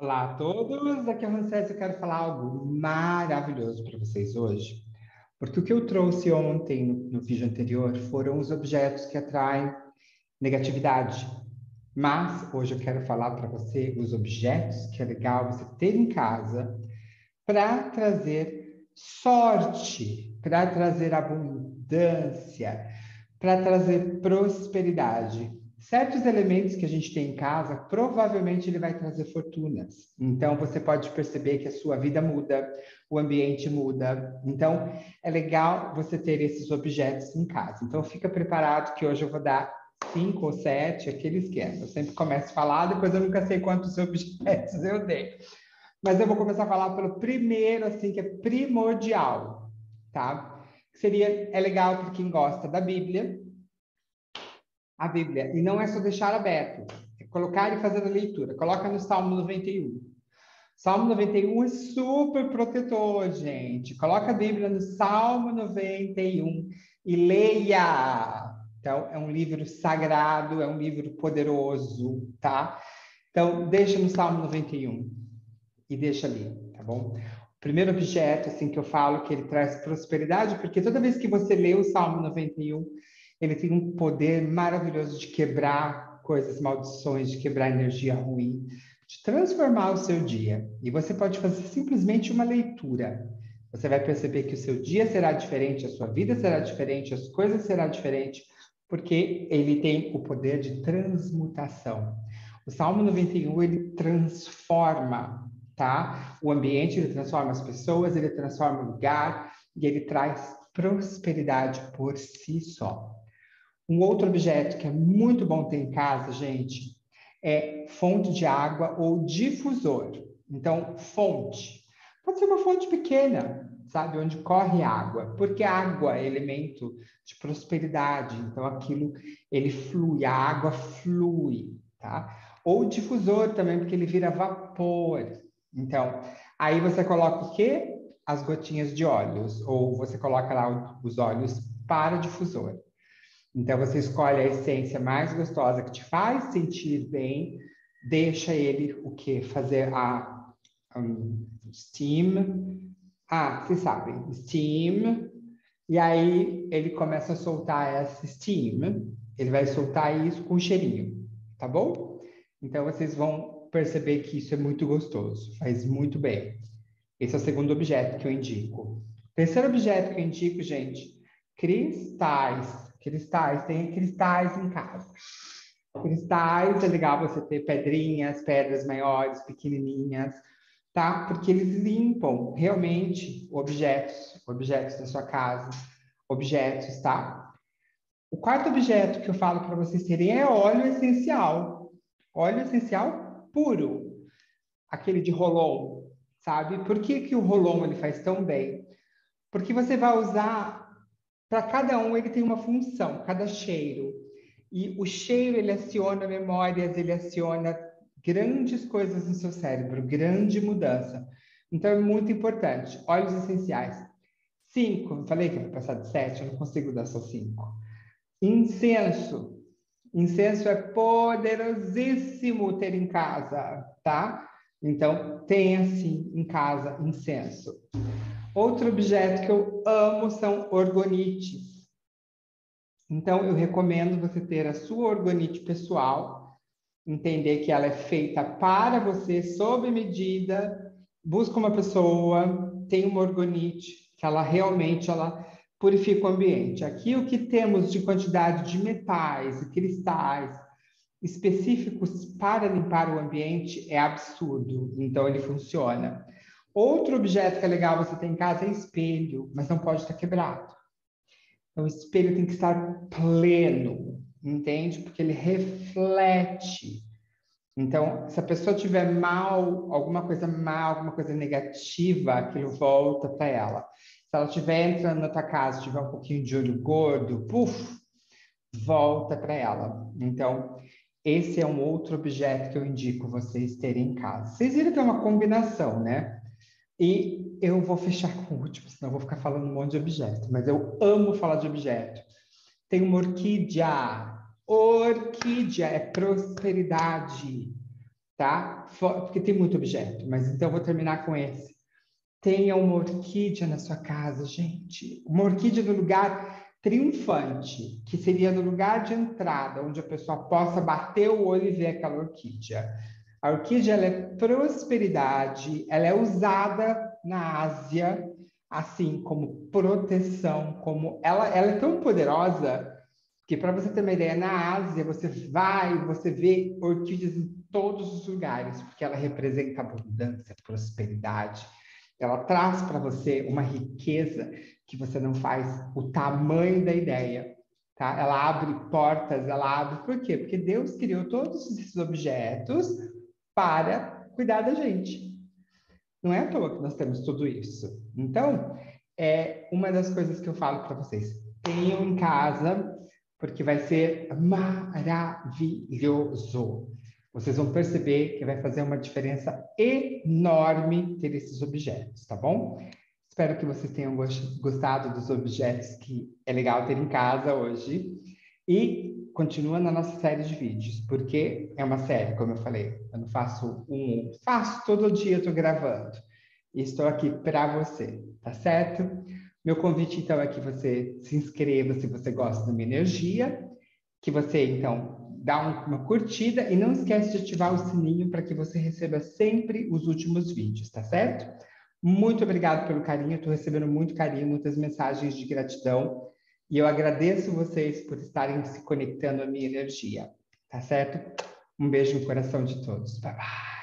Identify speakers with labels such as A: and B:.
A: Olá a todos, aqui é o Ramsés, eu quero falar algo maravilhoso para vocês hoje, porque o que eu trouxe ontem no, no vídeo anterior foram os objetos que atraem negatividade, mas hoje eu quero falar para você os objetos que é legal você ter em casa para trazer sorte, para trazer abundância, para trazer prosperidade certos elementos que a gente tem em casa, provavelmente ele vai trazer fortunas. Então, você pode perceber que a sua vida muda, o ambiente muda. Então, é legal você ter esses objetos em casa. Então, fica preparado que hoje eu vou dar cinco ou sete, aquele esquema. Eu sempre começo a falar, depois eu nunca sei quantos objetos eu dei. Mas eu vou começar a falar pelo primeiro, assim, que é primordial, tá? Seria, é legal para quem gosta da Bíblia, a Bíblia. E não é só deixar aberto, é colocar e fazer a leitura. Coloca no Salmo 91. Salmo 91 é super protetor, gente. Coloca a Bíblia no Salmo 91 e leia. Então, é um livro sagrado, é um livro poderoso, tá? Então, deixa no Salmo 91 e deixa ali, tá bom? O primeiro objeto, assim, que eu falo que ele traz prosperidade, porque toda vez que você lê o Salmo 91, ele tem um poder maravilhoso de quebrar coisas, maldições, de quebrar energia ruim, de transformar o seu dia. E você pode fazer simplesmente uma leitura. Você vai perceber que o seu dia será diferente, a sua vida será diferente, as coisas serão diferentes, porque ele tem o poder de transmutação. O Salmo 91 ele transforma, tá? O ambiente, ele transforma as pessoas, ele transforma o lugar e ele traz prosperidade por si só. Um outro objeto que é muito bom ter em casa, gente, é fonte de água ou difusor. Então, fonte. Pode ser uma fonte pequena, sabe, onde corre água, porque água é elemento de prosperidade, então aquilo ele flui, a água flui, tá? Ou difusor também, porque ele vira vapor. Então, aí você coloca o quê? As gotinhas de óleos, ou você coloca lá os óleos para difusor. Então você escolhe a essência mais gostosa que te faz sentir bem, deixa ele o que fazer a um, steam. Ah, vocês sabem, steam. E aí ele começa a soltar essa steam. Ele vai soltar isso com cheirinho, tá bom? Então vocês vão perceber que isso é muito gostoso, faz muito bem. Esse é o segundo objeto que eu indico. Terceiro objeto que eu indico, gente, cristais. Cristais, tem cristais em casa. Cristais, é legal você ter pedrinhas, pedras maiores, pequenininhas, tá? Porque eles limpam realmente objetos, objetos da sua casa, objetos, tá? O quarto objeto que eu falo para vocês terem é óleo essencial. Óleo essencial puro. Aquele de rolon, sabe? Por que, que o rolon ele faz tão bem? Porque você vai usar para cada um ele tem uma função, cada cheiro. E o cheiro ele aciona memórias, ele aciona grandes coisas no seu cérebro, grande mudança. Então é muito importante. Óleos essenciais. Cinco, falei que vou passar de sete, eu não consigo dar só cinco. Incenso. Incenso é poderosíssimo ter em casa, tá? Então, tenha sim em casa incenso. Outro objeto que eu amo são orgonites. Então, eu recomendo você ter a sua orgonite pessoal, entender que ela é feita para você, sob medida. Busca uma pessoa, tem uma orgonite, que ela realmente ela purifica o ambiente. Aqui, o que temos de quantidade de metais e cristais específicos para limpar o ambiente é absurdo. Então, ele funciona. Outro objeto que é legal você ter em casa é espelho, mas não pode estar quebrado. Então, o espelho tem que estar pleno, entende? Porque ele reflete. Então, se a pessoa tiver mal, alguma coisa mal, alguma coisa negativa, aquilo volta para ela. Se ela estiver entrando na tua casa, tiver um pouquinho de olho gordo, puf, volta para ela. Então, esse é um outro objeto que eu indico vocês terem em casa. Vocês viram que é uma combinação, né? E eu vou fechar com o último, senão eu vou ficar falando um monte de objeto, mas eu amo falar de objeto. Tem uma orquídea. Orquídea é prosperidade. tá? Porque tem muito objeto, mas então eu vou terminar com esse. Tenha uma orquídea na sua casa, gente. Uma orquídea no lugar triunfante, que seria no lugar de entrada, onde a pessoa possa bater o olho e ver aquela orquídea. A orquídea ela é prosperidade, ela é usada na Ásia assim como proteção, como ela, ela é tão poderosa que para você ter uma ideia, na Ásia você vai, você vê orquídeas em todos os lugares, porque ela representa abundância, prosperidade. Ela traz para você uma riqueza que você não faz o tamanho da ideia. Tá? Ela abre portas, ela abre. Por quê? Porque Deus criou todos esses objetos para cuidar da gente. Não é à toa que nós temos tudo isso. Então, é uma das coisas que eu falo para vocês. Tenham em casa, porque vai ser maravilhoso. Vocês vão perceber que vai fazer uma diferença enorme ter esses objetos, tá bom? Espero que vocês tenham gostado dos objetos que é legal ter em casa hoje. E continua na nossa série de vídeos, porque é uma série, como eu falei. Eu não faço um, faço todo dia, estou gravando. E estou aqui para você, tá certo? Meu convite, então, é que você se inscreva se você gosta da minha energia, que você, então, dá uma curtida e não esquece de ativar o sininho para que você receba sempre os últimos vídeos, tá certo? Muito obrigado pelo carinho, estou recebendo muito carinho, muitas mensagens de gratidão e eu agradeço vocês por estarem se conectando à minha energia, tá certo? Um beijo no coração de todos. Bye bye.